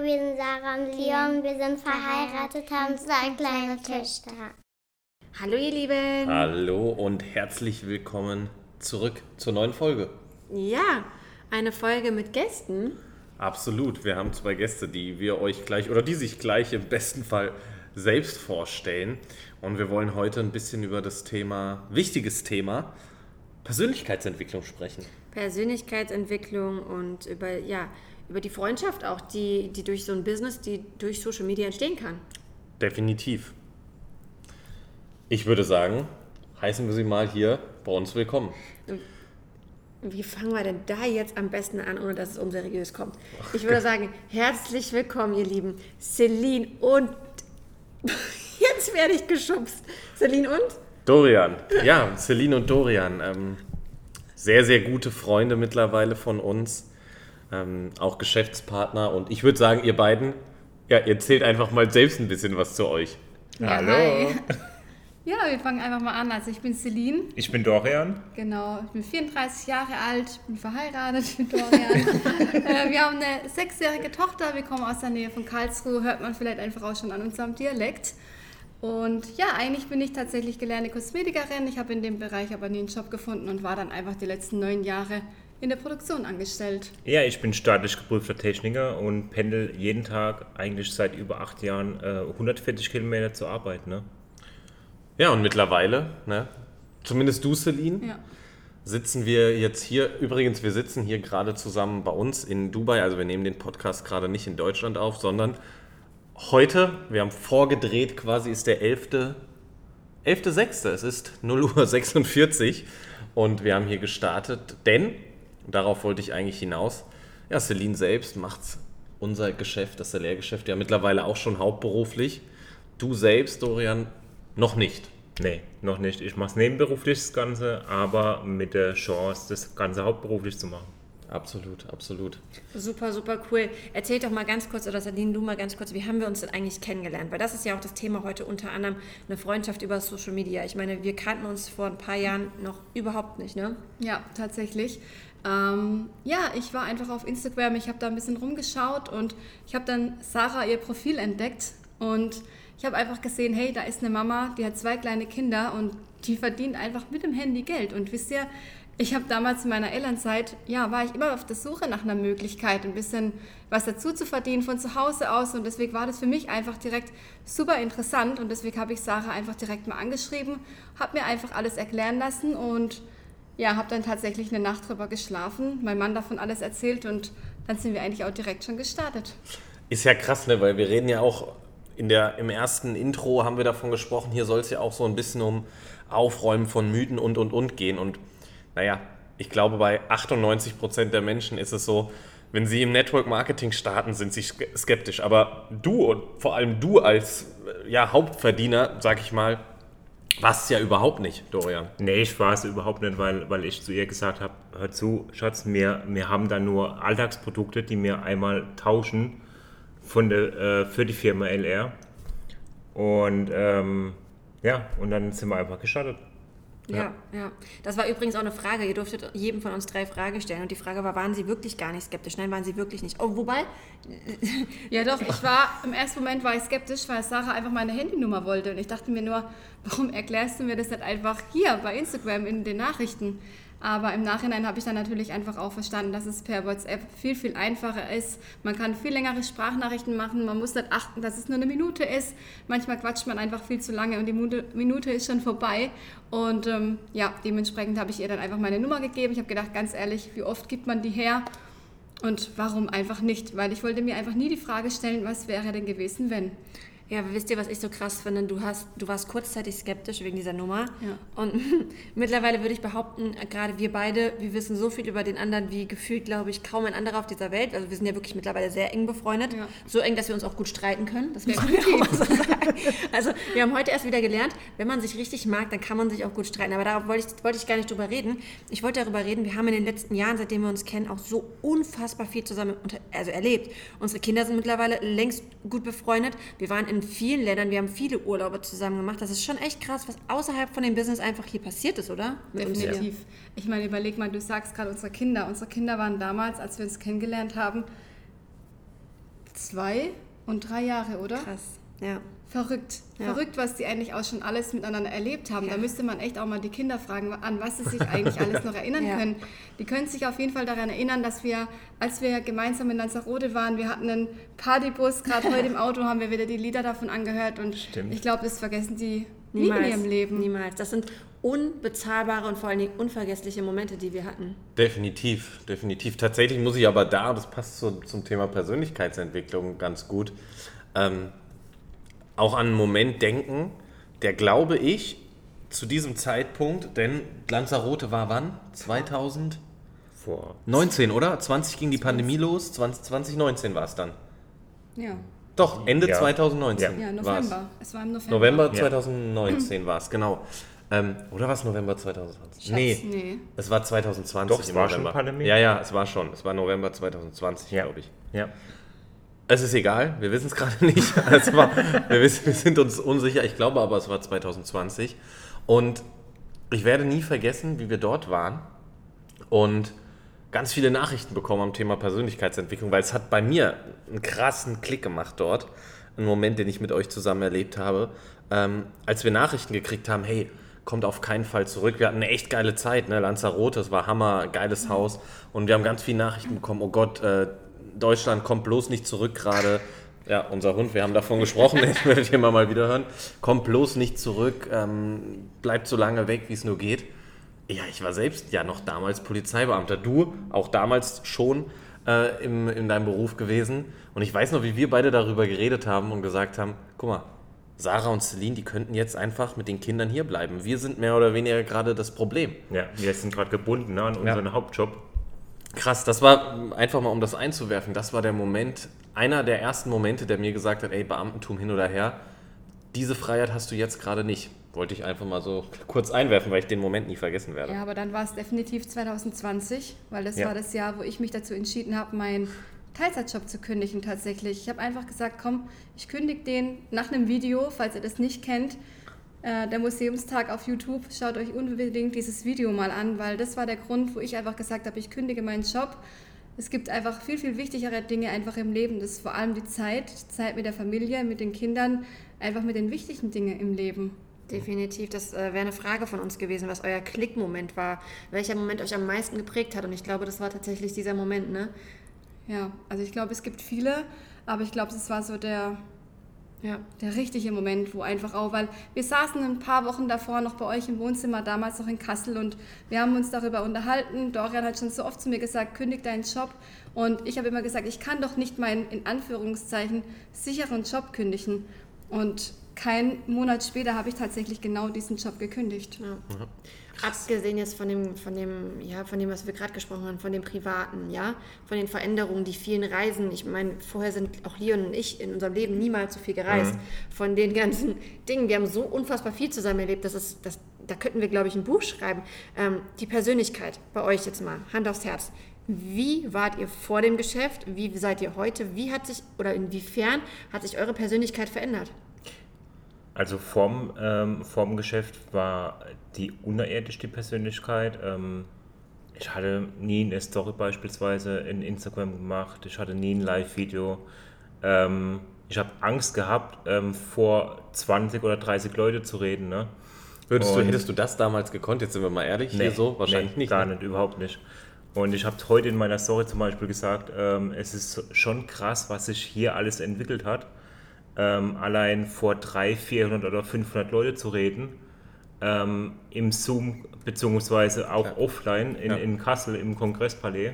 Hallo, wir sind Sarah und Leon. Wir sind verheiratet, haben zwei kleine Töchter. Hallo ihr Lieben. Hallo und herzlich willkommen zurück zur neuen Folge. Ja, eine Folge mit Gästen. Absolut. Wir haben zwei Gäste, die wir euch gleich oder die sich gleich im besten Fall selbst vorstellen. Und wir wollen heute ein bisschen über das Thema, wichtiges Thema, Persönlichkeitsentwicklung sprechen. Persönlichkeitsentwicklung und über, ja, über die Freundschaft auch, die, die durch so ein Business, die durch Social Media entstehen kann. Definitiv. Ich würde sagen, heißen wir Sie mal hier bei uns willkommen. Wie fangen wir denn da jetzt am besten an, ohne dass es unseriös kommt? Ich würde sagen, herzlich willkommen, ihr Lieben. Celine und. Jetzt werde ich geschubst. Celine und? Dorian. Ja, Celine und Dorian. Ähm, sehr, sehr gute Freunde mittlerweile von uns. Ähm, auch Geschäftspartner. Und ich würde sagen, ihr beiden, ja, ihr erzählt einfach mal selbst ein bisschen was zu euch. Ja, Hallo. hi. Ja, wir fangen einfach mal an. Also ich bin Celine, Ich bin Dorian. genau. Ich bin 34 Jahre alt, bin verheiratet mit Dorian. äh, wir haben eine sechsjährige Tochter, wir kommen aus der Nähe von Karlsruhe, hört man vielleicht einfach auch schon an unserem Dialekt. Und ja, eigentlich bin ich tatsächlich gelernte Kosmetikerin. Ich habe in dem Bereich aber nie einen Job gefunden und war dann einfach die letzten neun Jahre in der Produktion angestellt. Ja, ich bin staatlich geprüfter Techniker und pendel jeden Tag eigentlich seit über acht Jahren äh, 140 Kilometer zur Arbeit. Ne? Ja, und mittlerweile, ne, zumindest du, Celine, Ja. sitzen wir jetzt hier. Übrigens, wir sitzen hier gerade zusammen bei uns in Dubai. Also wir nehmen den Podcast gerade nicht in Deutschland auf, sondern heute, wir haben vorgedreht, quasi ist der 11. 11.6. Es ist 0 Uhr 46 und wir haben hier gestartet, denn, darauf wollte ich eigentlich hinaus, ja, Celine selbst macht unser Geschäft, das Lehrgeschäft, ja mittlerweile auch schon hauptberuflich. Du selbst, Dorian, noch nicht. Nee, noch nicht. Ich mache es nebenberuflich das Ganze, aber mit der Chance, das Ganze hauptberuflich zu machen. Absolut, absolut. Super, super cool. Erzähl doch mal ganz kurz, oder Sadine, du mal ganz kurz, wie haben wir uns denn eigentlich kennengelernt? Weil das ist ja auch das Thema heute unter anderem, eine Freundschaft über Social Media. Ich meine, wir kannten uns vor ein paar Jahren noch überhaupt nicht, ne? Ja, tatsächlich. Ähm, ja, ich war einfach auf Instagram, ich habe da ein bisschen rumgeschaut und ich habe dann Sarah ihr Profil entdeckt und ich habe einfach gesehen, hey, da ist eine Mama, die hat zwei kleine Kinder und die verdient einfach mit dem Handy Geld. Und wisst ihr, ich habe damals in meiner Elternzeit, ja, war ich immer auf der Suche nach einer Möglichkeit, ein bisschen was dazu zu verdienen von zu Hause aus und deswegen war das für mich einfach direkt super interessant und deswegen habe ich Sarah einfach direkt mal angeschrieben, habe mir einfach alles erklären lassen und ja, habe dann tatsächlich eine Nacht drüber geschlafen, mein Mann davon alles erzählt und dann sind wir eigentlich auch direkt schon gestartet. Ist ja krass, ne? weil wir reden ja auch in der, im ersten Intro haben wir davon gesprochen, hier soll es ja auch so ein bisschen um Aufräumen von Mythen und und und gehen. Und naja, ich glaube, bei 98% der Menschen ist es so, wenn sie im Network Marketing starten, sind sie ske- skeptisch. Aber du und vor allem du als äh, ja, Hauptverdiener, sag ich mal, warst es ja überhaupt nicht, Dorian. Nee, ich war es überhaupt nicht, weil, weil ich zu ihr gesagt habe, hör zu, Schatz, wir, wir haben da nur Alltagsprodukte, die wir einmal tauschen von der, äh, für die Firma LR. Und ähm, ja, und dann sind wir einfach gestartet. Ja, ja. Das war übrigens auch eine Frage. Ihr durftet jedem von uns drei Fragen stellen. Und die Frage war, waren Sie wirklich gar nicht skeptisch? Nein, waren Sie wirklich nicht. Oh, wobei, Ja doch, ich war, im ersten Moment war ich skeptisch, weil Sarah einfach meine Handynummer wollte und ich dachte mir nur, warum erklärst du mir das nicht einfach hier bei Instagram in den Nachrichten? Aber im Nachhinein habe ich dann natürlich einfach auch verstanden, dass es per WhatsApp viel, viel einfacher ist. Man kann viel längere Sprachnachrichten machen, man muss nicht achten, dass es nur eine Minute ist. Manchmal quatscht man einfach viel zu lange und die Minute, ist schon vorbei. Und ähm, ja, dementsprechend habe ich ihr dann einfach meine Nummer gegeben. Ich habe gedacht, ganz ehrlich, wie oft gibt man die her? Und warum einfach nicht? Weil ich wollte mir einfach nie die Frage stellen, was wäre denn gewesen, wenn? Ja, wisst ihr, was ich so krass finde? Du, hast, du warst kurzzeitig skeptisch wegen dieser Nummer. Ja. Und mittlerweile würde ich behaupten, gerade wir beide, wir wissen so viel über den anderen, wie gefühlt, glaube ich, kaum ein anderer auf dieser Welt. Also wir sind ja wirklich mittlerweile sehr eng befreundet. Ja. So eng, dass wir uns auch gut streiten können. Das muss man auch mal so sagen. Also wir haben heute erst wieder gelernt, wenn man sich richtig mag, dann kann man sich auch gut streiten. Aber darauf wollte ich, wollte ich gar nicht drüber reden. Ich wollte darüber reden, wir haben in den letzten Jahren, seitdem wir uns kennen, auch so unfassbar viel zusammen unter, also erlebt. Unsere Kinder sind mittlerweile längst gut befreundet. Wir waren in vielen Ländern, wir haben viele Urlaube zusammen gemacht. Das ist schon echt krass, was außerhalb von dem Business einfach hier passiert ist, oder? Mit. Definitiv. Ich meine, überleg mal, du sagst gerade unsere Kinder. Unsere Kinder waren damals, als wir uns kennengelernt haben, zwei und drei Jahre, oder? Krass. Ja. Verrückt. Ja. Verrückt, was die eigentlich auch schon alles miteinander erlebt haben. Ja. Da müsste man echt auch mal die Kinder fragen, an was sie sich eigentlich alles noch erinnern Ja. können. Die können sich auf jeden Fall daran erinnern, dass wir, als wir gemeinsam in Lanzarote waren, wir hatten einen Partybus, gerade heute im Auto haben wir wieder die Lieder davon angehört und Stimmt. ich glaube, das vergessen die nie in ihrem Leben. Niemals. Das sind unbezahlbare und vor allen Dingen unvergessliche Momente, die wir hatten. Definitiv, definitiv. Tatsächlich muss ich aber da, das passt zu, zum Thema Persönlichkeitsentwicklung ganz gut, ähm, auch an einen Moment denken, der glaube ich zu diesem Zeitpunkt, denn Lanzarote war wann? 2019, Vor oder? 20 ging die Pandemie los, 20, 2019 war es dann. Ja, Doch, Ende Ja. 2019 ja war es. November. Es war im November. November Ja. 2019 war es, genau. Ähm, oder war es November 2020? Nee, Nee. es war 2020 Doch, es im war schon November. Pandemie? Ja, ja, es war schon. Es war November 2020, Ja. glaube ich. Ja. Es ist egal, wir wissen es gerade nicht. Es war, wir, wissen, wir sind uns unsicher. Ich glaube aber, es war 2020. Und ich werde nie vergessen, wie wir dort waren und ganz viele Nachrichten bekommen am Thema Persönlichkeitsentwicklung, weil es hat bei mir einen krassen Klick gemacht dort. Einen Moment, den ich mit euch zusammen erlebt habe. Ähm, als wir Nachrichten gekriegt haben, hey, kommt auf keinen Fall zurück. Wir hatten eine echt geile Zeit, ne? Lanzarote, das war Hammer, geiles Haus. Und wir haben ganz viele Nachrichten bekommen, oh Gott, äh, Deutschland kommt bloß nicht zurück gerade. Ja, unser Hund, wir haben davon gesprochen, den werdet ihr mal, mal wieder hören. Kommt bloß nicht zurück, ähm, bleibt so lange weg, wie es nur geht. Ja, ich war selbst ja noch damals Polizeibeamter. Du auch damals schon äh, im, in deinem Beruf gewesen. Und ich weiß noch, wie wir beide darüber geredet haben und gesagt haben, guck mal, Sarah und Celine, die könnten jetzt einfach mit den Kindern hier bleiben. Wir sind mehr oder weniger gerade das Problem. ja, wir sind gerade gebunden ne, an unseren Hauptjob. Krass, das war einfach mal, um das einzuwerfen, das war der Moment, einer der ersten Momente, der mir gesagt hat, ey, Beamtentum hin oder her, diese Freiheit hast du jetzt gerade nicht. Wollte ich einfach mal so kurz einwerfen, weil ich den Moment nie vergessen werde. Ja, aber dann war es definitiv 2020, weil das Ja. war das Jahr, wo ich mich dazu entschieden habe, meinen Teilzeitjob zu kündigen tatsächlich. Ich habe einfach gesagt, komm, ich kündige den nach einem Video, falls ihr das nicht kennt. Äh, der Museumstag auf YouTube, schaut euch unbedingt dieses Video mal an, weil das war der Grund, wo ich einfach gesagt habe, ich kündige meinen Job. Es gibt einfach viel, viel wichtigere Dinge einfach im Leben. Das ist vor allem die Zeit, die Zeit mit der Familie, mit den Kindern, einfach mit den wichtigen Dingen im Leben. Definitiv, das äh, wäre eine Frage von uns gewesen, was euer Klickmoment war, welcher Moment euch am meisten geprägt hat. Und ich glaube, das war tatsächlich dieser Moment, ne? Ja, also ich glaube, es gibt viele, aber ich glaube, es war so der, Ja. der richtige Moment, wo einfach auch, weil wir saßen ein paar Wochen davor noch bei euch im Wohnzimmer, damals noch in Kassel und wir haben uns darüber unterhalten. Dorian hat schon so oft zu mir gesagt, kündig deinen Job und ich habe immer gesagt, ich kann doch nicht meinen, in Anführungszeichen, sicheren Job kündigen und keinen Monat später habe ich tatsächlich genau diesen Job gekündigt. Ja. Abgesehen jetzt von dem, von dem, ja, von dem, was wir gerade gesprochen haben, von dem Privaten, ja, von den Veränderungen, die vielen Reisen. Ich meine, vorher sind auch Leon und ich in unserem Leben niemals so viel gereist. Von den ganzen Dingen, wir haben so unfassbar viel zusammen erlebt, das ist, das, da könnten wir, glaube ich, ein Buch schreiben. Ähm, die Persönlichkeit bei euch jetzt mal, Hand aufs Herz. Wie wart ihr vor dem Geschäft? Wie seid ihr heute? Wie hat sich oder inwiefern hat sich eure Persönlichkeit verändert? Also vorm, ähm, vorm Geschäft war die unerirdisch die Persönlichkeit. Ähm, ich hatte nie eine Story beispielsweise in Instagram gemacht. Ich hatte nie ein Live-Video. Ähm, ich habe Angst gehabt, ähm, vor 20 oder 30 Leute zu reden. Ne? Würdest du, hättest du das damals gekonnt? Jetzt sind wir mal ehrlich, hier so? Wahrscheinlich nee, nicht. Gar ne? nicht, überhaupt nicht. Und ich habe heute in meiner Story zum Beispiel gesagt, ähm, es ist schon krass, was sich hier alles entwickelt hat. Ähm, allein vor 300, 400 oder 500 Leute zu reden, ähm, im Zoom beziehungsweise auch Ja. offline in, Ja. in Kassel im Kongresspalais.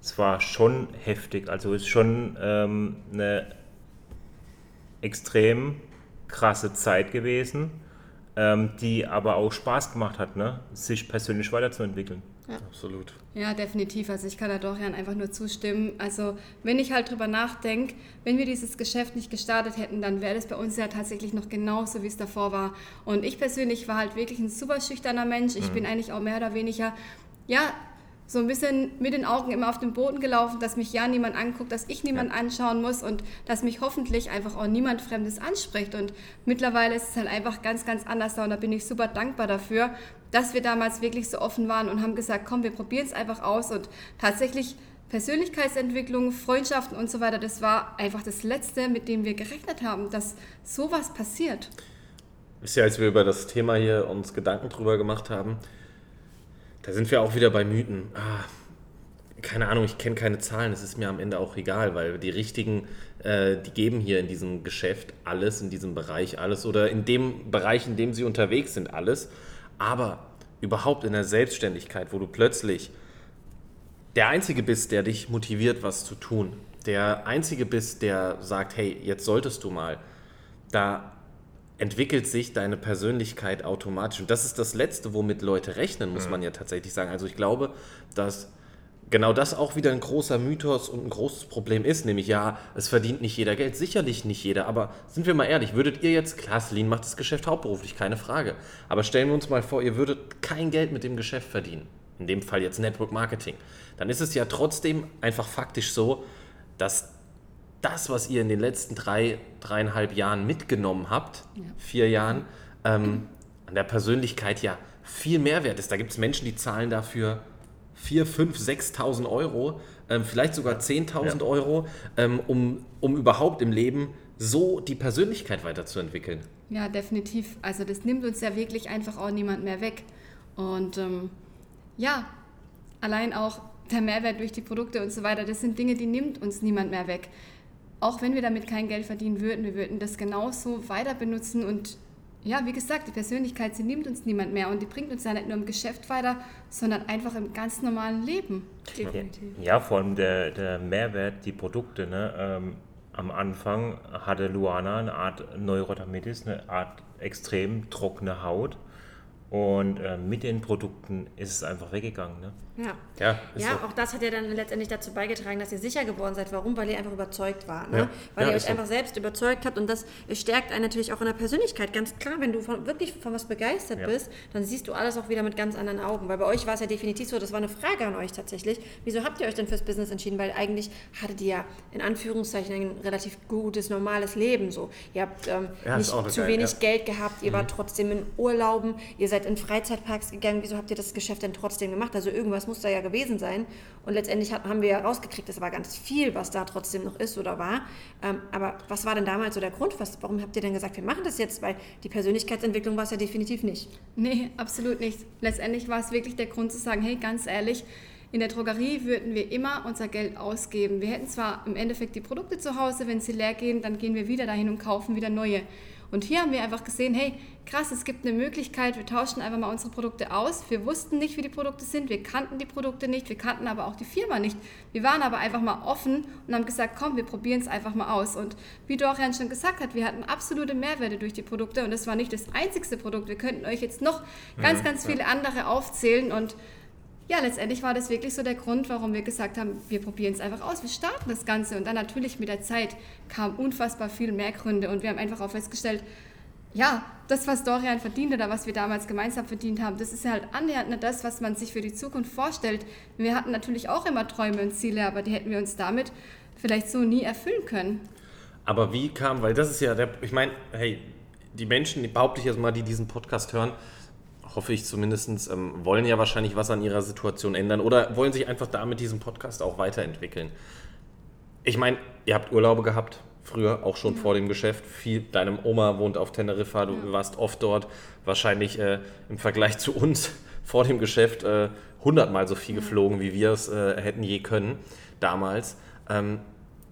Es war schon heftig, also es ist schon ähm, eine extrem krasse Zeit gewesen, ähm, die aber auch Spaß gemacht hat, ne? sich persönlich weiterzuentwickeln. Absolut. Ja, definitiv. Also ich kann da Dorian einfach nur zustimmen. Also wenn ich halt drüber nachdenke, wenn wir dieses Geschäft nicht gestartet hätten, dann wäre das bei uns ja tatsächlich noch genauso, wie es davor war. Und ich persönlich war halt wirklich ein super schüchterner Mensch. Ich bin eigentlich auch mehr oder weniger, ja, so ein bisschen mit den Augen immer auf dem Boden gelaufen, dass mich ja niemand anguckt, dass ich niemand anschauen muss und dass mich hoffentlich einfach auch niemand Fremdes anspricht. Und mittlerweile ist es halt einfach ganz, ganz anders da und da bin ich super dankbar dafür, dass wir damals wirklich so offen waren und haben gesagt, komm, wir probieren es einfach aus und tatsächlich Persönlichkeitsentwicklung, Freundschaften und so weiter, das war einfach das Letzte, mit dem wir gerechnet haben, dass sowas passiert. Wisst ihr, als wir über das Thema hier uns Gedanken drüber gemacht haben, da sind wir auch wieder bei Mythen. Ah, keine Ahnung, ich kenne keine Zahlen, es ist mir am Ende auch egal, weil die richtigen, äh, die geben hier in diesem Geschäft alles, in diesem Bereich alles oder in dem Bereich, in dem sie unterwegs sind, alles. Aber überhaupt in der Selbstständigkeit, wo du plötzlich der Einzige bist, der dich motiviert, was zu tun, der Einzige bist, der sagt, hey, jetzt solltest du mal, da entwickelt sich deine Persönlichkeit automatisch. Und das ist das Letzte, womit Leute rechnen, muss man ja tatsächlich sagen. Also ich glaube, dass genau das auch wieder ein großer Mythos und ein großes Problem ist, nämlich ja, es verdient nicht jeder Geld, sicherlich nicht jeder, aber sind wir mal ehrlich, würdet ihr jetzt, klar, Celine macht das Geschäft hauptberuflich, keine Frage, aber stellen wir uns mal vor, ihr würdet kein Geld mit dem Geschäft verdienen, in dem Fall jetzt Network Marketing, dann ist es ja trotzdem einfach faktisch so, dass das, was ihr in den letzten drei, dreieinhalb Jahren mitgenommen habt, vier Jahren, ähm, an der Persönlichkeit ja viel mehr wert ist. Da gibt es Menschen, die zahlen dafür 4, 5, 6.000 Euro, ähm, vielleicht sogar 10.000 Ja. Euro, ähm, um, um überhaupt im Leben so die Persönlichkeit weiterzuentwickeln. Ja, definitiv. Also das nimmt uns ja wirklich einfach auch niemand mehr weg. Und ähm, ja, allein auch der Mehrwert durch die Produkte und so weiter, das sind Dinge, die nimmt uns niemand mehr weg. Auch wenn wir damit kein Geld verdienen würden, wir würden das genauso weiter benutzen und ja, wie gesagt, die Persönlichkeit, sie nimmt uns niemand mehr und die bringt uns ja nicht nur im Geschäft weiter, sondern einfach im ganz normalen Leben. Definitiv. Ja, vor allem der, der Mehrwert, die Produkte. Ne? Ähm, am Anfang hatte Luana eine Art Neurodermitis, eine Art extrem trockene Haut. Und äh, mit den Produkten ist es einfach weggegangen. Ne? Ja. Ja, Ja, so. auch das hat ja dann letztendlich dazu beigetragen, dass ihr sicher geworden seid. Warum? Weil ihr einfach überzeugt wart. Ne? Ja. Weil Ja, ihr euch so. einfach selbst überzeugt habt und das stärkt einen natürlich auch in der Persönlichkeit. Ganz klar, wenn du von, wirklich von was begeistert bist, dann siehst du alles auch wieder mit ganz anderen Augen. Weil bei euch war es ja definitiv so, das war eine Frage an euch tatsächlich. Wieso habt ihr euch denn fürs Business entschieden? Weil eigentlich hattet ihr ja in Anführungszeichen ein relativ gutes, normales Leben. So. Ihr habt ähm, nicht zu geil, wenig. Mhm. Geld gehabt, ihr wart trotzdem in Urlauben, ihr seid in Freizeitparks gegangen. Wieso habt ihr das Geschäft denn trotzdem gemacht? Also irgendwas muss da ja gewesen sein. Und letztendlich hat, haben wir ja rausgekriegt, das war ganz viel, was da trotzdem noch ist oder war. Ähm, aber was war denn damals so der Grund? Was, warum habt ihr denn gesagt, wir machen das jetzt? Weil die Persönlichkeitsentwicklung war es ja definitiv nicht. Nee, absolut nicht. Letztendlich war es wirklich der Grund zu sagen, hey, ganz ehrlich, in der Drogerie würden wir immer unser Geld ausgeben. Wir hätten zwar im Endeffekt die Produkte zu Hause, wenn sie leer gehen, dann gehen wir wieder dahin und kaufen wieder neue. Und hier haben wir einfach gesehen, hey, krass, es gibt eine Möglichkeit, wir tauschen einfach mal unsere Produkte aus. Wir wussten nicht, wie die Produkte sind, wir kannten die Produkte nicht, wir kannten aber auch die Firma nicht. Wir waren aber einfach mal offen und haben gesagt, komm, wir probieren es einfach mal aus. Und wie Dorian schon gesagt hat, wir hatten absolute Mehrwerte durch die Produkte und das war nicht das einzigste Produkt. Wir könnten euch jetzt noch ganz, ganz viele andere aufzählen und ja, letztendlich war das wirklich so der Grund, warum wir gesagt haben, wir probieren es einfach aus, wir starten das Ganze. Und dann natürlich mit der Zeit kamen unfassbar viel mehr Gründe und wir haben einfach auch festgestellt, ja, das, was Dorian verdient oder was wir damals gemeinsam verdient haben, das ist ja halt annähernd nicht das, was man sich für die Zukunft vorstellt. Wir hatten natürlich auch immer Träume und Ziele, aber die hätten wir uns damit vielleicht so nie erfüllen können. Aber wie kam, weil das ist ja der, ich meine, hey, die Menschen, behaupte ich jetzt mal, die diesen Podcast hören, hoffe ich zumindest, ähm, wollen ja wahrscheinlich was an ihrer Situation ändern oder wollen sich einfach da mit diesem Podcast auch weiterentwickeln. Ich meine, ihr habt Urlaube gehabt, früher auch schon vor dem Geschäft. Viel, deine Oma wohnt auf Teneriffa, du warst oft dort. Wahrscheinlich äh, im Vergleich zu uns vor dem Geschäft äh, hundertmal so viel geflogen, wie wir es äh, hätten je können damals. Ähm,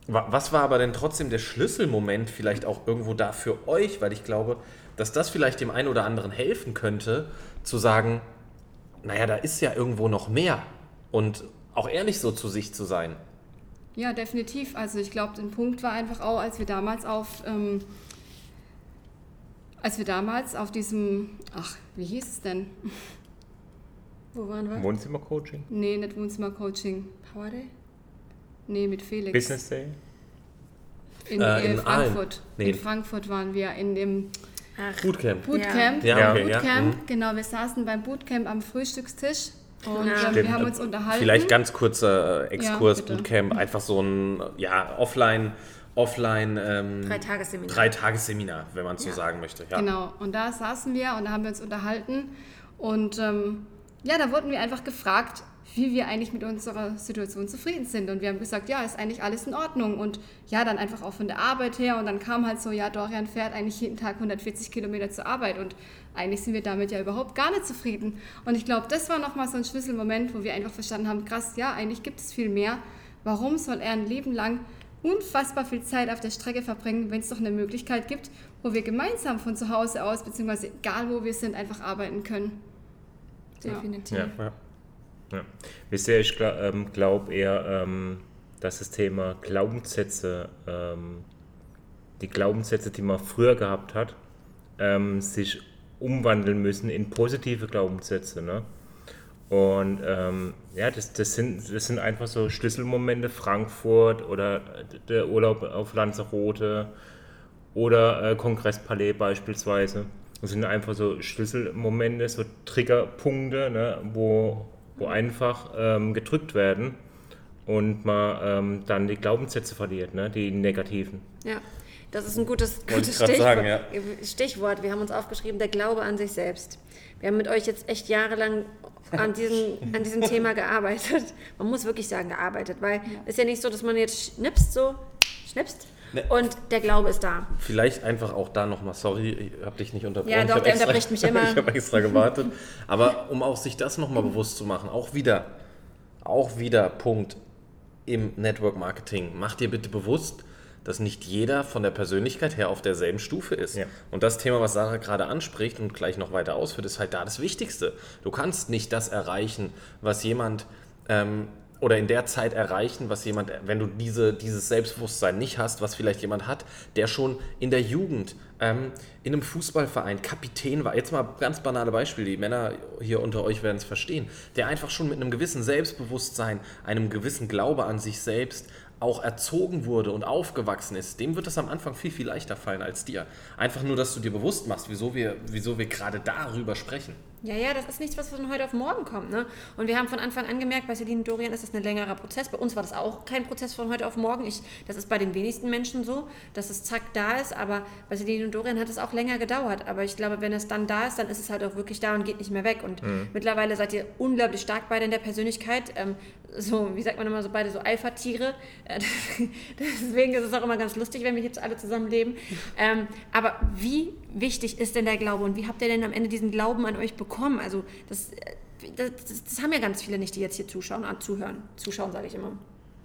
Wa- Was war aber denn trotzdem der Schlüsselmoment vielleicht auch irgendwo da für euch? Weil ich glaube, dass das vielleicht dem einen oder anderen helfen könnte, zu sagen, naja, da ist ja irgendwo noch mehr. Und auch ehrlich so zu sich zu sein. Ja, definitiv. Also ich glaube, ein Punkt war einfach auch, als wir damals auf, ähm, als wir damals auf diesem, ach, wie hieß es denn? Wo waren wir? Wohnzimmercoaching, Nee, nicht Wohnzimmer-Coaching. Power Day? Nee, mit Felix. Business Day. In, Äh, äh, in Frankfurt. Nee. In Frankfurt waren wir in dem Ach, Bootcamp. Bootcamp. Ja, Ja, okay, ja. Bootcamp, Mhm. genau. Wir saßen beim Bootcamp am Frühstückstisch und Ja. ähm, wir haben uns unterhalten. Vielleicht ganz kurzer äh, Exkurs, Ja. Bootcamp, einfach so ein ja, offline, offline ähm, Drei Tagesseminar. drei Tagesseminar, wenn man es so Ja. sagen möchte. Ja. Genau, und da saßen wir und da haben wir uns unterhalten. Und ähm, ja, da wurden wir einfach gefragt, wie wir eigentlich mit unserer Situation zufrieden sind. Und wir haben gesagt, ja, ist eigentlich alles in Ordnung. Und ja, dann einfach auch von der Arbeit her. Und dann kam halt so, ja, Dorian fährt eigentlich jeden Tag 140 Kilometer zur Arbeit. Und eigentlich sind wir damit ja überhaupt gar nicht zufrieden. Und ich glaube, das war nochmal so ein Schlüsselmoment, wo wir einfach verstanden haben, krass, ja, eigentlich gibt es viel mehr. Warum soll er ein Leben lang unfassbar viel Zeit auf der Strecke verbringen, wenn es doch eine Möglichkeit gibt, wo wir gemeinsam von zu Hause aus, beziehungsweise egal wo wir sind, einfach arbeiten können. Definitiv. Ja. Ja. Ja. Ihr, ich glaube ähm, glaub eher, ähm, dass das Thema Glaubenssätze, ähm, die Glaubenssätze, die man früher gehabt hat, ähm, sich umwandeln müssen in positive Glaubenssätze. Ne? Und ähm, ja, das, das, sind, das sind einfach so Schlüsselmomente, Frankfurt oder der Urlaub auf Lanzarote oder äh, Kongresspalais beispielsweise. Das sind einfach so Schlüsselmomente, so Triggerpunkte, ne, wo, wo einfach ähm, gedrückt werden und man ähm, dann die Glaubenssätze verliert, ne, die negativen. Ja, das ist ein gutes, gutes Stichwort. sagen, ja. Stichwort. Wir haben uns aufgeschrieben, der Glaube an sich selbst. Wir haben mit euch jetzt echt jahrelang an diesem, an diesem Thema gearbeitet. Man muss wirklich sagen, gearbeitet, weil es ist ja nicht so, dass man jetzt schnipst, so, schnipst Ne. und der Glaube ist da. Vielleicht einfach auch da nochmal, sorry, ich habe dich nicht unterbrochen. Ja, Ich doch, der extra, unterbricht mich immer. ich habe extra gewartet. Aber um auch sich das nochmal bewusst zu machen, auch wieder, auch wieder Punkt im Network Marketing. Mach dir bitte bewusst, dass nicht jeder von der Persönlichkeit her auf derselben Stufe ist. Ja. Und das Thema, was Sarah gerade anspricht und gleich noch weiter ausführt, ist halt da das Wichtigste. Du kannst nicht das erreichen, was jemand ähm, oder in der Zeit erreichen, was jemand, wenn du diese, dieses Selbstbewusstsein nicht hast, was vielleicht jemand hat, der schon in der Jugend ähm, in einem Fußballverein Kapitän war. Jetzt mal ganz banale Beispiele, die Männer hier unter euch werden es verstehen, der einfach schon mit einem gewissen Selbstbewusstsein, einem gewissen Glaube an sich selbst auch erzogen wurde und aufgewachsen ist, dem wird es am Anfang viel, viel leichter fallen als dir. Einfach nur, dass du dir bewusst machst, wieso wir, wieso wir gerade darüber sprechen. Ja, ja, das ist nichts, was von heute auf morgen kommt. Ne? Und wir haben von Anfang an gemerkt, bei Celine und Dorian ist das ein längerer Prozess. Bei uns war das auch kein Prozess von heute auf morgen. Ich, das ist bei den wenigsten Menschen so, dass es zack da ist. Aber bei Celine und Dorian hat es auch länger gedauert. Aber ich glaube, wenn es dann da ist, dann ist es halt auch wirklich da und geht nicht mehr weg. Und mittlerweile seid ihr unglaublich stark beide in der Persönlichkeit. Ähm, so, wie sagt man immer so, beide so Alpha-Tiere. Äh, Deswegen ist es auch immer ganz lustig, wenn wir jetzt alle zusammen leben. Ähm, aber wie wichtig ist denn der Glaube und wie habt ihr denn am Ende diesen Glauben an euch bekommen? Also das, äh, das, das, das haben ja ganz viele nicht, die jetzt hier zuschauen, ah, zuhören. Zuschauen, sage ich immer.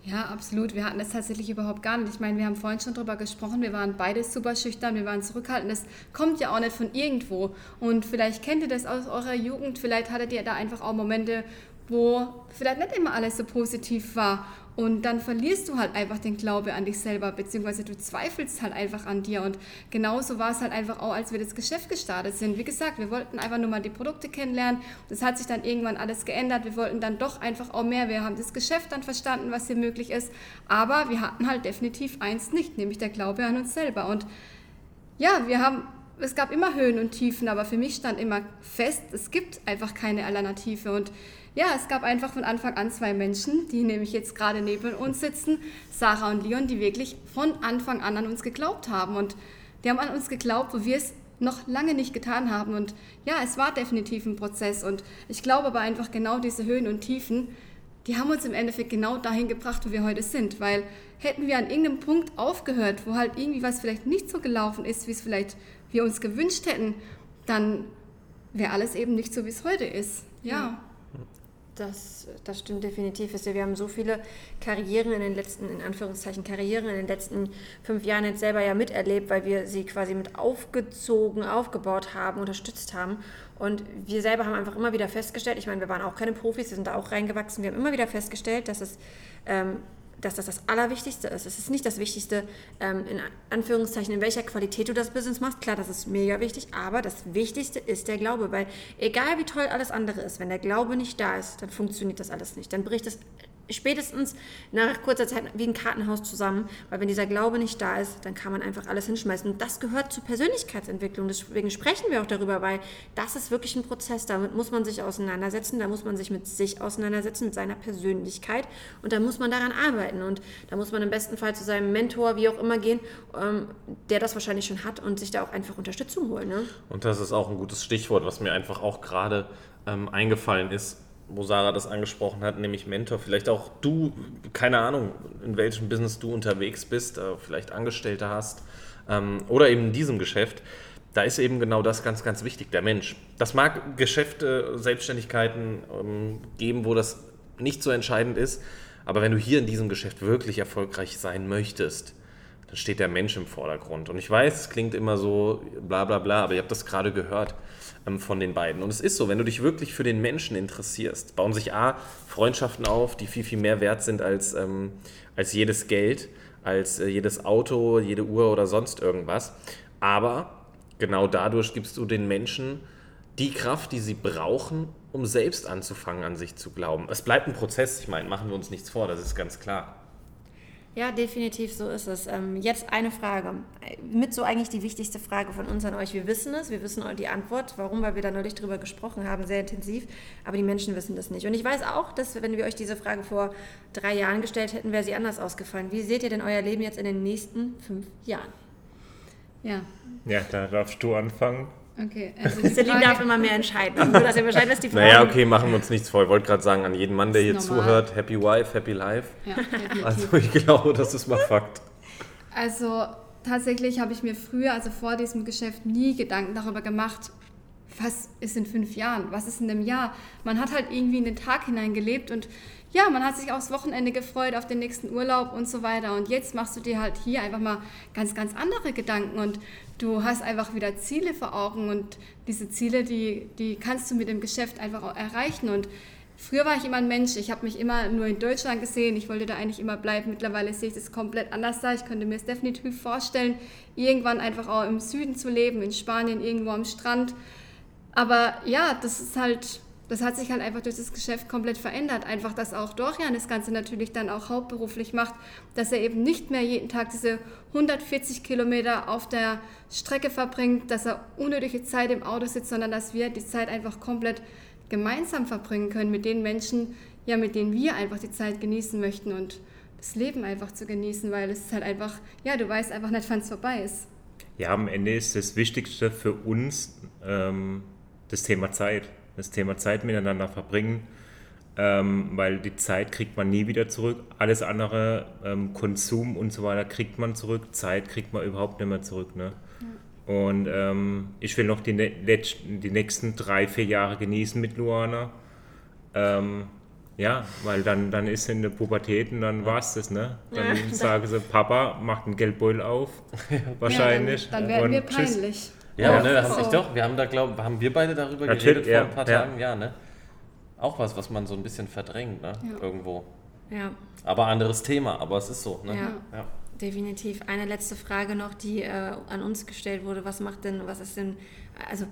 Ja, absolut. Wir hatten das tatsächlich überhaupt gar nicht. Ich meine, wir haben vorhin schon drüber gesprochen. Wir waren beide super schüchtern, wir waren zurückhaltend. Das kommt ja auch nicht von irgendwo. Und vielleicht kennt ihr das aus eurer Jugend. Vielleicht hattet ihr da einfach auch Momente, wo vielleicht nicht immer alles so positiv war. Und dann verlierst du halt einfach den Glaube an dich selber, beziehungsweise du zweifelst halt einfach an dir. Und genauso war es halt einfach auch, als wir das Geschäft gestartet sind. Wie gesagt, wir wollten einfach nur mal die Produkte kennenlernen. Das hat sich dann irgendwann alles geändert. Wir wollten dann doch einfach auch mehr. Wir haben das Geschäft dann verstanden, was hier möglich ist. Aber wir hatten halt definitiv eins nicht, nämlich der Glaube an uns selber. Und ja, wir haben, es gab immer Höhen und Tiefen, aber für mich stand immer fest, es gibt einfach keine Alternative. Und ja, es gab einfach von Anfang an zwei Menschen, die nämlich jetzt gerade neben uns sitzen, Sarah und Leon, die wirklich von Anfang an an uns geglaubt haben. Und die haben an uns geglaubt, wo wir es noch lange nicht getan haben. Und ja, es war definitiv ein Prozess. Und ich glaube aber einfach genau diese Höhen und Tiefen, die haben uns im Endeffekt genau dahin gebracht, wo wir heute sind. Weil hätten wir an irgendeinem Punkt aufgehört, wo halt irgendwie was vielleicht nicht so gelaufen ist, wie es vielleicht wir uns gewünscht hätten, dann wäre alles eben nicht so, wie es heute ist. Ja. Das, das stimmt definitiv. Wir haben so viele Karrieren in den letzten, in Anführungszeichen Karrieren in den letzten fünf Jahren jetzt selber ja miterlebt, weil wir sie quasi mit aufgezogen, aufgebaut haben, unterstützt haben. Und wir selber haben einfach immer wieder festgestellt, ich meine, wir waren auch keine Profis, wir sind da auch reingewachsen, wir haben immer wieder festgestellt, dass es ähm, dass das das Allerwichtigste ist. Es ist nicht das Wichtigste, ähm, in Anführungszeichen, in welcher Qualität du das Business machst. Klar, das ist mega wichtig, aber das Wichtigste ist der Glaube, weil egal wie toll alles andere ist, wenn der Glaube nicht da ist, dann funktioniert das alles nicht. Dann bricht es spätestens nach kurzer Zeit wie ein Kartenhaus zusammen, weil wenn dieser Glaube nicht da ist, dann kann man einfach alles hinschmeißen. Und das gehört zur Persönlichkeitsentwicklung. Deswegen sprechen wir auch darüber, weil das ist wirklich ein Prozess. Damit muss man sich auseinandersetzen, da muss man sich mit sich auseinandersetzen, mit seiner Persönlichkeit und da muss man daran arbeiten. Und da muss man im besten Fall zu seinem Mentor, wie auch immer, gehen, ähm, der das wahrscheinlich schon hat und sich da auch einfach Unterstützung holen. Ne? Und das ist auch ein gutes Stichwort, was mir einfach auch gerade ähm, eingefallen ist. Wo Sarah das angesprochen hat, nämlich Mentor. Vielleicht auch du, keine Ahnung, in welchem Business du unterwegs bist, äh, vielleicht Angestellte hast ähm, oder eben in diesem Geschäft. Da ist eben genau das ganz, ganz wichtig, der Mensch. Das mag Geschäfte, Selbstständigkeiten ähm, geben, wo das nicht so entscheidend ist. Aber wenn du hier in diesem Geschäft wirklich erfolgreich sein möchtest, dann steht der Mensch im Vordergrund. Und ich weiß, es klingt immer so bla bla bla, aber ihr habt das gerade gehört von den beiden. Und es ist so, wenn du dich wirklich für den Menschen interessierst, bauen sich A, Freundschaften auf, die viel, viel mehr wert sind als, ähm, als jedes Geld, als äh, jedes Auto, jede Uhr oder sonst irgendwas. Aber genau dadurch gibst du den Menschen die Kraft, die sie brauchen, um selbst anzufangen, an sich zu glauben. Es bleibt ein Prozess, ich meine, machen wir uns nichts vor, das ist ganz klar. Ja, definitiv so ist es. Ähm, jetzt eine Frage. Mit so eigentlich die wichtigste Frage von uns an euch. Wir wissen es, wir wissen die Antwort. Warum? Weil wir da neulich drüber gesprochen haben, sehr intensiv. Aber die Menschen wissen das nicht. Und ich weiß auch, dass wenn wir euch diese Frage vor drei Jahren gestellt hätten, wäre sie anders ausgefallen. Wie seht ihr denn euer Leben jetzt in den nächsten fünf Jahren? Ja, Ja, da darfst du anfangen. Okay. Also die Celine Frage- darf immer mehr entscheiden. Nur, dass ihr Bescheid wisst, die Fragen. Naja, okay, machen wir uns nichts vor. Ich wollte gerade sagen, an jeden Mann, der hier normal. zuhört, happy wife, happy life. Ja. Also ich glaube, das ist mal Fakt. Also tatsächlich habe ich mir früher, also vor diesem Geschäft, nie Gedanken darüber gemacht, was ist in fünf Jahren, was ist in einem Jahr. Man hat halt irgendwie in den Tag hineingelebt und ja, man hat sich aufs Wochenende gefreut, auf den nächsten Urlaub und so weiter. Und jetzt machst du dir halt hier einfach mal ganz, ganz andere Gedanken und du hast einfach wieder Ziele vor Augen und diese Ziele, die, die kannst du mit dem Geschäft einfach auch erreichen. Und Früher war ich immer ein Mensch, ich habe mich immer nur in Deutschland gesehen, ich wollte da eigentlich immer bleiben. Mittlerweile sehe ich das komplett anders da. Ich könnte mir es definitiv vorstellen, irgendwann einfach auch im Süden zu leben, in Spanien, irgendwo am Strand. Aber ja, das ist halt, das hat sich halt einfach durch das Geschäft komplett verändert. Einfach, dass auch Dorian das Ganze natürlich dann auch hauptberuflich macht, dass er eben nicht mehr jeden Tag diese 140 Kilometer auf der Strecke verbringt, dass er unnötige Zeit im Auto sitzt, sondern dass wir die Zeit einfach komplett gemeinsam verbringen können mit den Menschen, ja, mit denen wir einfach die Zeit genießen möchten und das Leben einfach zu genießen, weil es ist halt einfach, ja, du weißt einfach nicht, wann es vorbei ist. Ja, am Ende ist das Wichtigste für uns ähm, das Thema Zeit. Das Thema Zeit miteinander verbringen, ähm, weil die Zeit kriegt man nie wieder zurück. Alles andere, ähm, Konsum und so weiter, kriegt man zurück. Zeit kriegt man überhaupt nicht mehr zurück. Ne? Und ähm, ich will noch die, ne letzten- die nächsten drei, vier Jahre genießen mit Luana. Ähm, ja, weil dann, dann ist sie in der Pubertät und dann war es das, ne? Dann Ja. sagen sie, Papa macht einen Geldbeutel auf, wahrscheinlich. Ja, dann, dann werden und wir tschüss. Ja, Oh. ne, haben Oh. sich doch, wir haben da, glaube haben wir beide darüber Natürlich, geredet vor ein paar ja, ja. Tagen, ja, ne? Auch was, was man so ein bisschen verdrängt, ne? Ja. Irgendwo. Ja, Aber anderes Thema, aber es ist so, ne? Ja. ja. definitiv. Eine letzte Frage noch, die äh, an uns gestellt wurde. Was macht denn, was ist denn, also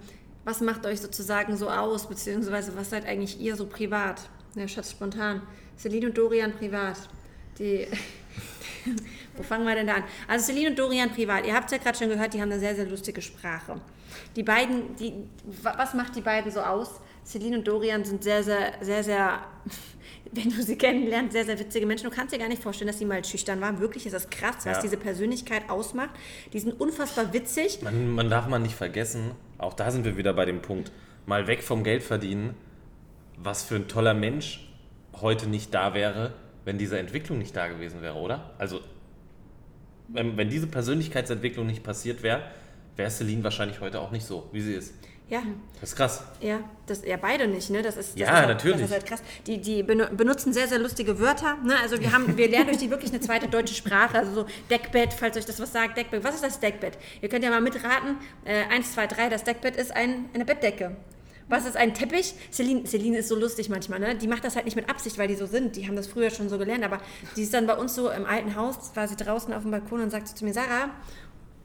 was macht euch sozusagen so aus, beziehungsweise was seid eigentlich ihr so privat? Ja, Schatz, spontan. Celine und Dorian privat. Die, wo fangen wir denn da an? Also Celine und Dorian privat. Ihr habt es ja gerade schon gehört, die haben eine sehr, sehr lustige Sprache. Die beiden, die, wa- was macht die beiden so aus? Celine und Dorian sind sehr, sehr, sehr, sehr, wenn du sie kennenlernst, sehr, sehr witzige Menschen. Du kannst dir gar nicht vorstellen, dass sie mal schüchtern waren. Wirklich ist das krass, was Ja. diese Persönlichkeit ausmacht. Die sind unfassbar witzig. Man, man darf man nicht vergessen, auch da sind wir wieder bei dem Punkt, mal weg vom Geld verdienen, was für ein toller Mensch heute nicht da wäre, wenn diese Entwicklung nicht da gewesen wäre, oder? Also, wenn, wenn diese Persönlichkeitsentwicklung nicht passiert wäre, wäre Celine wahrscheinlich heute auch nicht so, wie sie ist. Ja, Das ist krass. Ja, das ja beide nicht, ne? Das ist das Ja, ist halt, natürlich. Das ist halt krass. Die, die benu- benutzen sehr, sehr lustige Wörter. Ne? Also wir haben, wir lernen durch die wirklich eine zweite deutsche Sprache. Also so Deckbett, falls euch das was sagt, Deckbett. Was ist das Deckbett? Ihr könnt ja mal mitraten. Äh, eins, zwei, drei. Das Deckbett ist ein, eine Bettdecke. Was ist ein Teppich? Celine, Celine ist so lustig manchmal, ne? Die macht das halt nicht mit Absicht, weil die so sind. Die haben das früher schon so gelernt. Aber die ist dann bei uns so im alten Haus, war sie draußen auf dem Balkon und sagte zu mir, Sarah,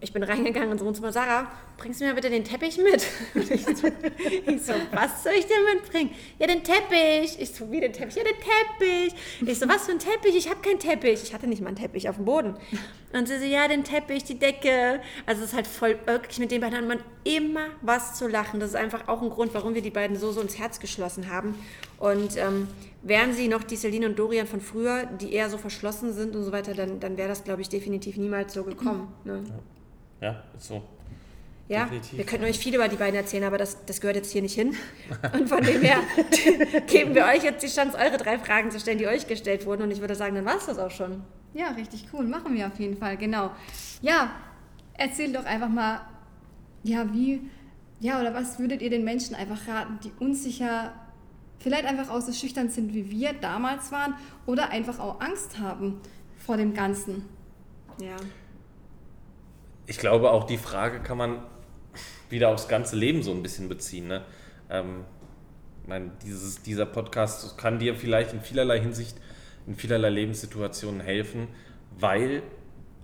ich bin reingegangen ins Wohnzimmer, Sarah, bringst du mir bitte den Teppich mit? Und ich, so, ich so, was soll ich denn mitbringen? Ja, den Teppich. Ich so, wie den Teppich? Ja, den Teppich. Ich so, was für ein Teppich? Ich habe keinen Teppich. Ich hatte nicht mal einen Teppich auf dem Boden. Und sie so, ja, den Teppich, die Decke. Also es ist halt voll, wirklich mit den beiden hat man immer was zu lachen. Das ist einfach auch ein Grund, warum wir die beiden so, so ins Herz geschlossen haben. Und ähm, wären sie noch die Celine und Dorian von früher, die eher so verschlossen sind und so weiter, dann, dann wäre das, glaube ich, definitiv niemals so gekommen. Ne? Ja, ist so. Ja, Definitiv. wir könnten euch viel über die beiden erzählen, aber das, das gehört jetzt hier nicht hin. Und von dem her geben wir euch jetzt die Chance, eure drei Fragen zu stellen, die euch gestellt wurden. Und ich würde sagen, dann war es das auch schon. Ja, richtig cool. Machen wir auf jeden Fall, genau. Ja, erzählt doch einfach mal, ja, wie, ja, oder was würdet ihr den Menschen einfach raten, die unsicher, vielleicht einfach auch so schüchtern sind, wie wir damals waren, oder einfach auch Angst haben vor dem Ganzen? Ja. Ich glaube, auch die Frage kann man wieder aufs ganze Leben so ein bisschen beziehen. Ne? Ähm, ich meine, dieses, dieser Podcast kann dir vielleicht in vielerlei Hinsicht, in vielerlei Lebenssituationen helfen, weil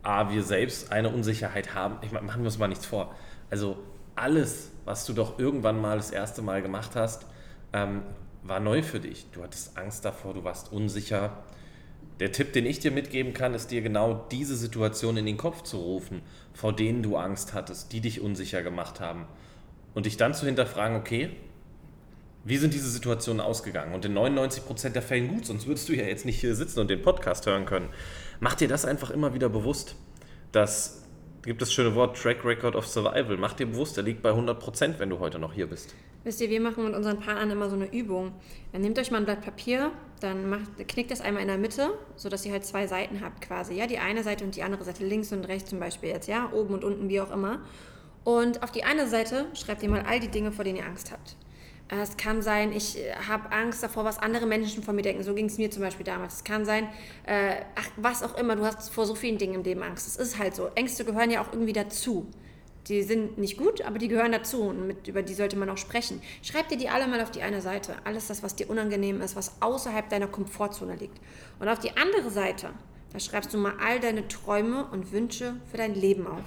A, wir selbst eine Unsicherheit haben. Ich meine, machen wir uns mal nichts vor. Also alles, was du doch irgendwann mal das erste Mal gemacht hast, ähm, war neu für dich. Du hattest Angst davor, du warst unsicher. Der Tipp, den ich dir mitgeben kann, ist dir genau diese Situation in den Kopf zu rufen, vor denen du Angst hattest, die dich unsicher gemacht haben. Und dich dann zu hinterfragen, okay, wie sind diese Situationen ausgegangen? Und in 99% der Fällen gut, sonst würdest du ja jetzt nicht hier sitzen und den Podcast hören können. Mach dir das einfach immer wieder bewusst. Das gibt das schöne Wort Track Record of Survival. Mach dir bewusst, der liegt bei 100%, wenn du heute noch hier bist. Wisst ihr, wir machen mit unseren Partnern immer so eine Übung. Dann nehmt euch mal ein Blatt Papier, dann macht, knickt das einmal in der Mitte, sodass ihr halt zwei Seiten habt quasi. Ja, die eine Seite und die andere Seite, links und rechts zum Beispiel jetzt, ja, oben und unten, wie auch immer. Und auf die eine Seite schreibt ihr mal all die Dinge, vor denen ihr Angst habt. Äh, Es kann sein, ich äh, habe Angst davor, was andere Menschen von mir denken. So ging es mir zum Beispiel damals. Es kann sein, äh, ach, was auch immer, du hast vor so vielen Dingen im Leben Angst. Es ist halt so. Ängste gehören ja auch irgendwie dazu. Die sind nicht gut, aber die gehören dazu und mit, über die sollte man auch sprechen. Schreib dir die alle mal auf die eine Seite. Alles das, was dir unangenehm ist, was außerhalb deiner Komfortzone liegt. Und auf die andere Seite, da schreibst du mal all deine Träume und Wünsche für dein Leben auf.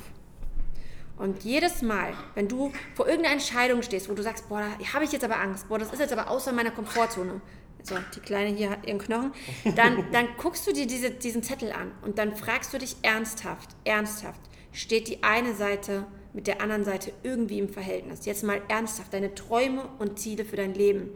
Und jedes Mal, wenn du vor irgendeiner Entscheidung stehst, wo du sagst, boah, da habe ich jetzt aber Angst, boah, das ist jetzt aber außer meiner Komfortzone. So, die Kleine hier hat ihren Knochen. Dann, dann guckst du dir diese, diesen Zettel an und dann fragst du dich ernsthaft, ernsthaft, steht die eine Seite mit der anderen Seite irgendwie im Verhältnis? Jetzt mal ernsthaft, deine Träume und Ziele für dein Leben.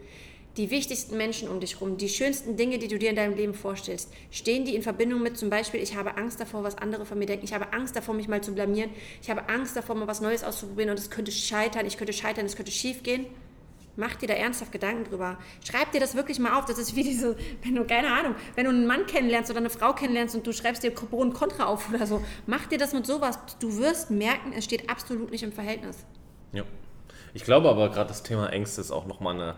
Die wichtigsten Menschen um dich rum, die schönsten Dinge, die du dir in deinem Leben vorstellst, stehen die in Verbindung mit zum Beispiel, ich habe Angst davor, was andere von mir denken, ich habe Angst davor, mich mal zu blamieren, ich habe Angst davor, mal was Neues auszuprobieren und es könnte scheitern, ich könnte scheitern, es könnte schief gehen. Mach dir da ernsthaft Gedanken drüber. Schreib dir das wirklich mal auf. Das ist wie diese, wenn du, keine Ahnung, wenn du einen Mann kennenlernst oder eine Frau kennenlernst und du schreibst dir Pro und Contra auf oder so. Mach dir das mit sowas. Du wirst merken, es steht absolut nicht im Verhältnis. Ja. Ich glaube aber gerade das Thema Ängste ist auch nochmal eine,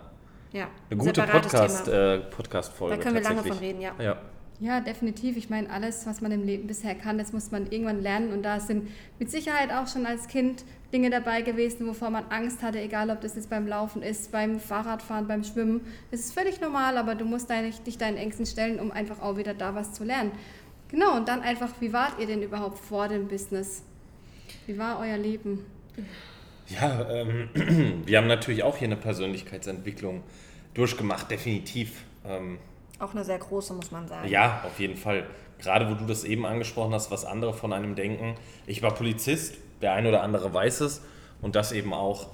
Ja, eine gute separates Podcast, Thema. äh, Podcast-Folge. Da können wir lange von reden, ja. ja. Ja, definitiv. Ich meine, alles, was man im Leben bisher kann, das muss man irgendwann lernen. Und da sind mit Sicherheit auch schon als Kind Dinge dabei gewesen, wovor man Angst hatte, egal ob das jetzt beim Laufen ist, beim Fahrradfahren, beim Schwimmen. Das ist völlig normal, aber du musst deine, dich deinen Ängsten stellen, um einfach auch wieder da was zu lernen. Genau, und dann einfach, wie wart ihr denn überhaupt vor dem Business? Wie war euer Leben? Ja, ähm, wir haben natürlich auch hier eine Persönlichkeitsentwicklung durchgemacht, definitiv. Ähm, Auch eine sehr große, muss man sagen. ja, auf jeden Fall. Gerade wo du das eben angesprochen hast, was andere von einem denken. Ich war Polizist, der ein oder andere weiß es und das eben auch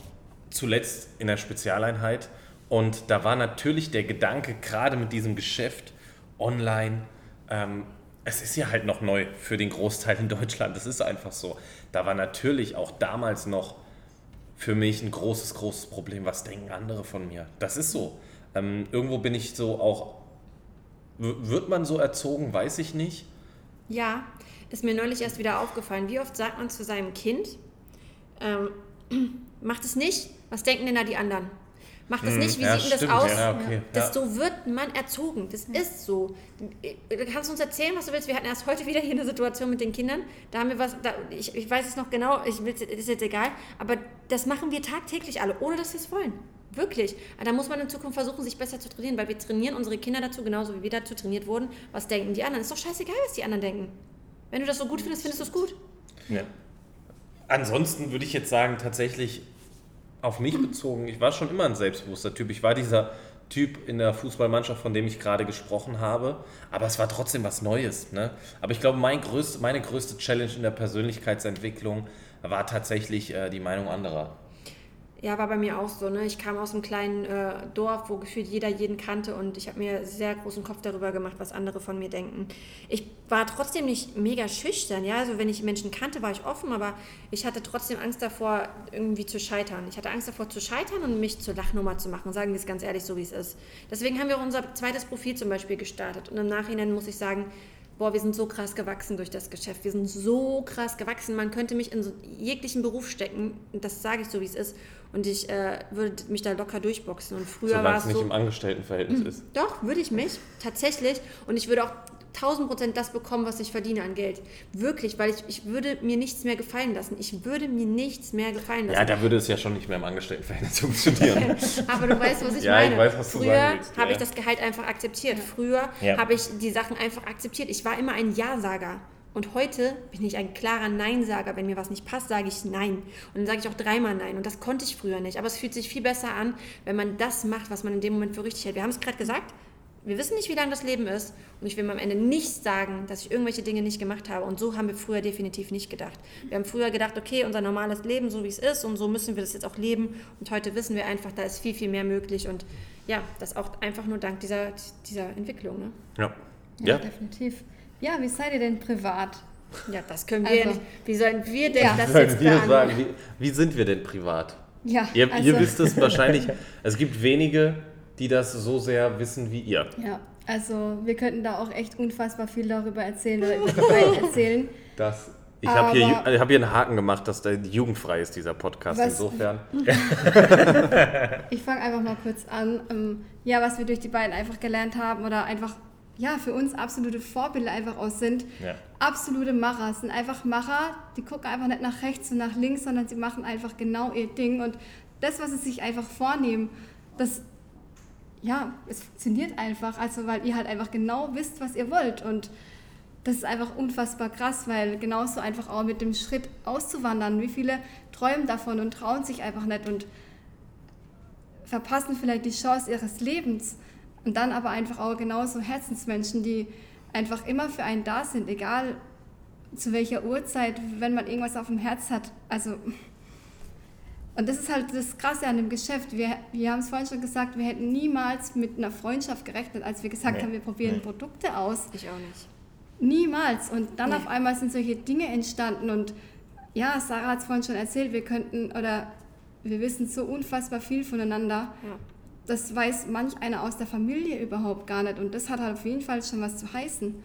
zuletzt in der Spezialeinheit. Und da war natürlich der Gedanke, gerade mit diesem Geschäft online, ähm, es ist ja halt noch neu für den Großteil in Deutschland, das ist einfach so. Da war natürlich auch damals noch für mich ein großes, großes Problem. Was denken andere von mir? Das ist so. Ähm, irgendwo bin ich so auch. Wird man so erzogen, weiß ich nicht. Ja, ist mir neulich erst wieder aufgefallen. Wie oft sagt man zu seinem Kind, ähm, macht es nicht, was denken denn da die anderen? Macht es nicht, wie Hm, ja, sieht denn das aus? ja, okay, Das, ja. So wird man erzogen. Das ist so. Du kannst uns erzählen, was du willst. Wir hatten erst heute wieder hier eine Situation mit den Kindern. Da haben wir was, da, ich, ich weiß es noch genau, ich will's, ist jetzt egal, aber das machen wir tagtäglich alle, ohne dass wir es wollen. Wirklich. Da muss man in Zukunft versuchen, sich besser zu trainieren, weil wir trainieren unsere Kinder dazu, genauso wie wir dazu trainiert wurden. Was denken die anderen? Ist doch scheißegal, was die anderen denken. Wenn du das so gut findest, findest du es gut. Ja. Ansonsten würde ich jetzt sagen, tatsächlich auf mich bezogen, ich war schon immer ein selbstbewusster Typ. Ich war dieser Typ in der Fußballmannschaft, von dem ich gerade gesprochen habe, aber es war trotzdem was Neues. Ne? Aber ich glaube, mein größt, meine größte Challenge in der Persönlichkeitsentwicklung war tatsächlich äh, die Meinung anderer. Ja, war bei mir auch so. Ne? Ich kam aus einem kleinen äh, Dorf, wo gefühlt jeder jeden kannte und ich habe mir sehr großen Kopf darüber gemacht, was andere von mir denken. Ich war trotzdem nicht mega schüchtern, ja. Also wenn ich Menschen kannte, war ich offen, aber ich hatte trotzdem Angst davor, irgendwie zu scheitern. Ich hatte Angst davor zu scheitern und mich zur Lachnummer zu machen. Sagen wir es ganz ehrlich, so wie es ist. Deswegen haben wir auch unser zweites Profil zum Beispiel gestartet. Und im Nachhinein muss ich sagen, boah, wir sind so krass gewachsen durch das Geschäft. Wir sind so krass gewachsen. Man könnte mich in so jeglichen Beruf stecken. Das sage ich so, wie es ist. Und ich äh, würde mich da locker durchboxen. Und früher war Solange es es nicht so. im Angestelltenverhältnis ist. Doch, würde ich mich, tatsächlich. Und ich würde auch 1000 Prozent das bekommen, was ich verdiene an Geld. Wirklich, weil ich, ich würde mir nichts mehr gefallen lassen. Ich würde mir nichts mehr gefallen lassen. Ja, da würde es ja schon nicht mehr im Angestelltenverhältnis funktionieren. Aber du weißt, was ich Ja, ich meine. weiß, was Früher habe ja. ich das Gehalt einfach akzeptiert. Früher Ja. habe ich die Sachen einfach akzeptiert. Ich war immer ein Ja-Sager. Und heute bin ich ein klarer Nein-Sager. Wenn mir was nicht passt, sage ich Nein. Und dann sage ich auch dreimal Nein. Und das konnte ich früher nicht. Aber es fühlt sich viel besser an, wenn man das macht, was man in dem Moment für richtig hält. Wir haben es gerade gesagt. Wir wissen nicht, wie lang das Leben ist. Und ich will mir am Ende nicht sagen, dass ich irgendwelche Dinge nicht gemacht habe. Und so haben wir früher definitiv nicht gedacht. Wir haben früher gedacht, okay, unser normales Leben, so wie es ist, und so müssen wir das jetzt auch leben. Und heute wissen wir einfach, da ist viel, viel mehr möglich. Und ja, das auch einfach nur dank dieser, dieser Entwicklung. Ne? Ja. Ja, Ja. definitiv. Ja, wie seid ihr denn privat? Ja, das können wir ja Also- nicht. Wie sollen wir denn Ja. das jetzt wir sagen, wie, wie sind wir denn privat? Ja, Ihr, also, ihr wisst es wahrscheinlich, es gibt wenige, die das so sehr wissen wie ihr. Ja, also wir könnten da auch echt unfassbar viel darüber erzählen oder über erzählen. Das, ich habe hier, ich hab hier einen Haken gemacht, dass der jugendfrei ist, dieser Podcast. Was- Insofern. Ich fange einfach mal kurz an. Ähm, ja, was wir durch die beiden einfach gelernt haben oder einfach, ja, für uns absolute Vorbilder einfach aus sind. Ja. Absolute Macher. Es sind einfach Macher, die gucken einfach nicht nach rechts und nach links, sondern sie machen einfach genau ihr Ding. Und das, was sie sich einfach vornehmen, das, ja, es funktioniert einfach. Also, weil ihr halt einfach genau wisst, was ihr wollt. Und das ist einfach unfassbar krass, weil genauso einfach auch mit dem Schritt auszuwandern, wie viele träumen davon und trauen sich einfach nicht und verpassen vielleicht die Chance ihres Lebens. Und dann aber einfach auch genauso Herzensmenschen, die einfach immer für einen da sind, egal zu welcher Uhrzeit, wenn man irgendwas auf dem Herz hat. Also, und das ist halt das Krasse an dem Geschäft. Wir, wir haben es vorhin schon gesagt, wir hätten niemals mit einer Freundschaft gerechnet, als wir gesagt Nee, haben, wir probieren nee. Produkte aus. Ich auch nicht. Niemals. Und dann Nee. auf einmal sind solche Dinge entstanden. Und ja, Sarah hat es vorhin schon erzählt, wir könnten oder wir wissen so unfassbar viel voneinander. Ja. Das weiß manch einer aus der Familie überhaupt gar nicht. Und das hat halt auf jeden Fall schon was zu heißen.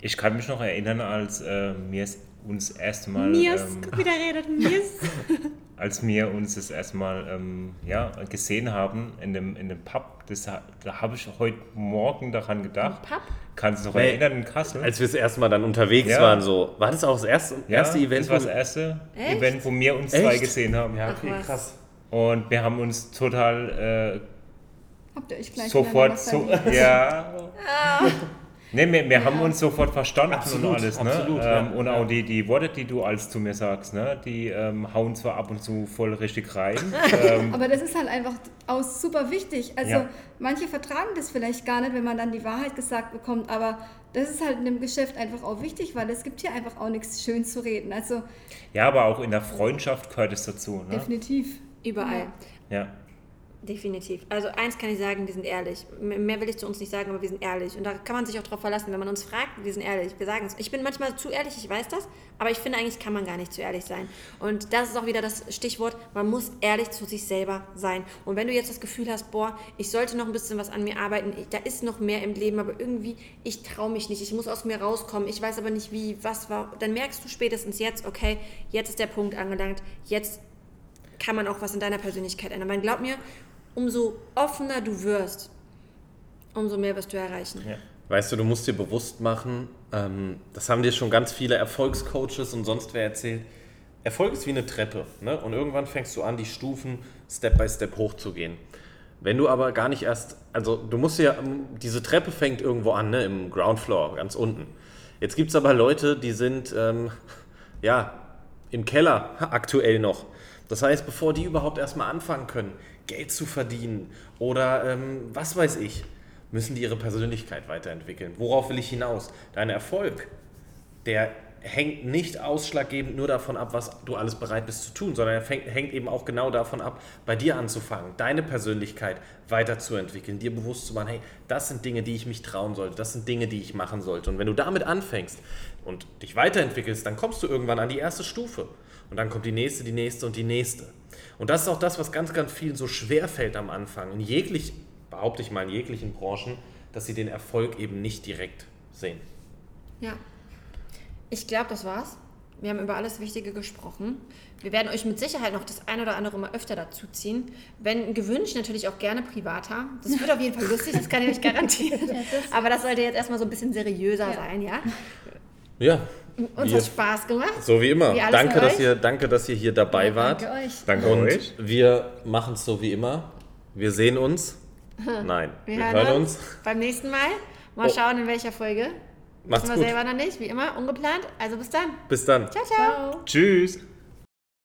Ich kann mich noch erinnern, als äh, wir es uns erstmal, Mirs, ähm, guck, wie der redet. Mirs. als wir uns das erstmal ähm, ja, gesehen haben in dem, in dem Pub, das, da habe ich heute Morgen daran gedacht. Pub? Kannst du dich noch Nee. erinnern in Kassel? Als wir das erste Mal dann unterwegs Ja. waren, so, war das auch das erste, ja, erste Event? das war das wo- erste Echt? Event, wo wir uns Echt? zwei gesehen haben. Ja, Ach, okay, was. krass. Und wir haben uns total Habt ihr euch gleich äh, sofort so, ja. Ne, wir, wir haben uns sofort verstanden Absolut, und alles, ne? absolut, ähm, ja. und auch die, die Worte, die du als zu mir sagst, ne? Die ähm, hauen zwar ab und zu voll richtig rein. ähm, Aber das ist halt einfach auch super wichtig. Also Ja. manche vertragen das vielleicht gar nicht, wenn man dann die Wahrheit gesagt bekommt, aber das ist halt in dem Geschäft einfach auch wichtig, weil es gibt hier einfach auch nichts schön zu reden. Also ja, aber auch in der Freundschaft gehört es dazu, ne? definitiv. Überall. Ja. Definitiv. Also eins kann ich sagen, wir sind ehrlich. Mehr will ich zu uns nicht sagen, aber wir sind ehrlich. Und da kann man sich auch drauf verlassen, wenn man uns fragt, wir sind ehrlich. Wir sagen es. Ich bin manchmal zu ehrlich, ich weiß das, aber ich finde eigentlich kann man gar nicht zu ehrlich sein. Und das ist auch wieder das Stichwort, man muss ehrlich zu sich selber sein. Und wenn du jetzt das Gefühl hast, boah, ich sollte noch ein bisschen was an mir arbeiten, da ist noch mehr im Leben, aber irgendwie, ich traue mich nicht, ich muss aus mir rauskommen, ich weiß aber nicht wie, was war, dann merkst du spätestens jetzt, okay, jetzt ist der Punkt angelangt, jetzt kann man auch was in deiner Persönlichkeit ändern. Man glaubt mir, umso offener du wirst, umso mehr wirst du erreichen. Ja. Weißt du, du musst dir bewusst machen, ähm, das haben dir schon ganz viele Erfolgscoaches und sonst wer erzählt. Erfolg ist wie eine Treppe. Ne? Und irgendwann fängst du an, die Stufen Step by Step hochzugehen. Wenn du aber gar nicht erst, also du musst ja, ähm, diese Treppe fängt irgendwo an, ne? im Ground Floor, ganz unten. Jetzt gibt es aber Leute, die sind, ähm, ja, im Keller aktuell noch. Das heißt, bevor die überhaupt erstmal anfangen können, Geld zu verdienen oder ähm, was weiß ich, müssen die ihre Persönlichkeit weiterentwickeln. Worauf will ich hinaus? Dein Erfolg, der hängt nicht ausschlaggebend nur davon ab, was du alles bereit bist zu tun, sondern er fängt, hängt eben auch genau davon ab, bei dir anzufangen, deine Persönlichkeit weiterzuentwickeln, dir bewusst zu machen, hey, das sind Dinge, die ich mich trauen sollte, das sind Dinge, die ich machen sollte. Und wenn du damit anfängst und dich weiterentwickelst, dann kommst du irgendwann an die erste Stufe. Und dann kommt die nächste, die nächste und die nächste. Und das ist auch das, was ganz, ganz vielen so schwer fällt am Anfang. In jeglich, behaupte ich mal, in jeglichen Branchen, dass sie den Erfolg eben nicht direkt sehen. Ja. Ich glaube, das war's. Wir haben über alles Wichtige gesprochen. Wir werden euch mit Sicherheit noch das ein oder andere mal öfter dazu ziehen. Wenn gewünscht, natürlich auch gerne privater. Das wird auf jeden Fall lustig, das kann ich euch garantieren. Aber das sollte jetzt erstmal so ein bisschen seriöser sein, ja? Ja. Uns wir- hat Spaß gemacht. So wie immer. Wie danke, dass euch. ihr, danke, dass ihr hier dabei wart. Danke euch. Danke Und euch. wir machen es so wie immer. Wir sehen uns. Nein, wir, hören uns. beim nächsten Mal. Mal Oh. schauen, in welcher Folge. Macht's Wissen wir gut. selber noch nicht, wie immer, ungeplant. Also bis dann. Bis dann. Ciao, ciao. Ciao. Tschüss.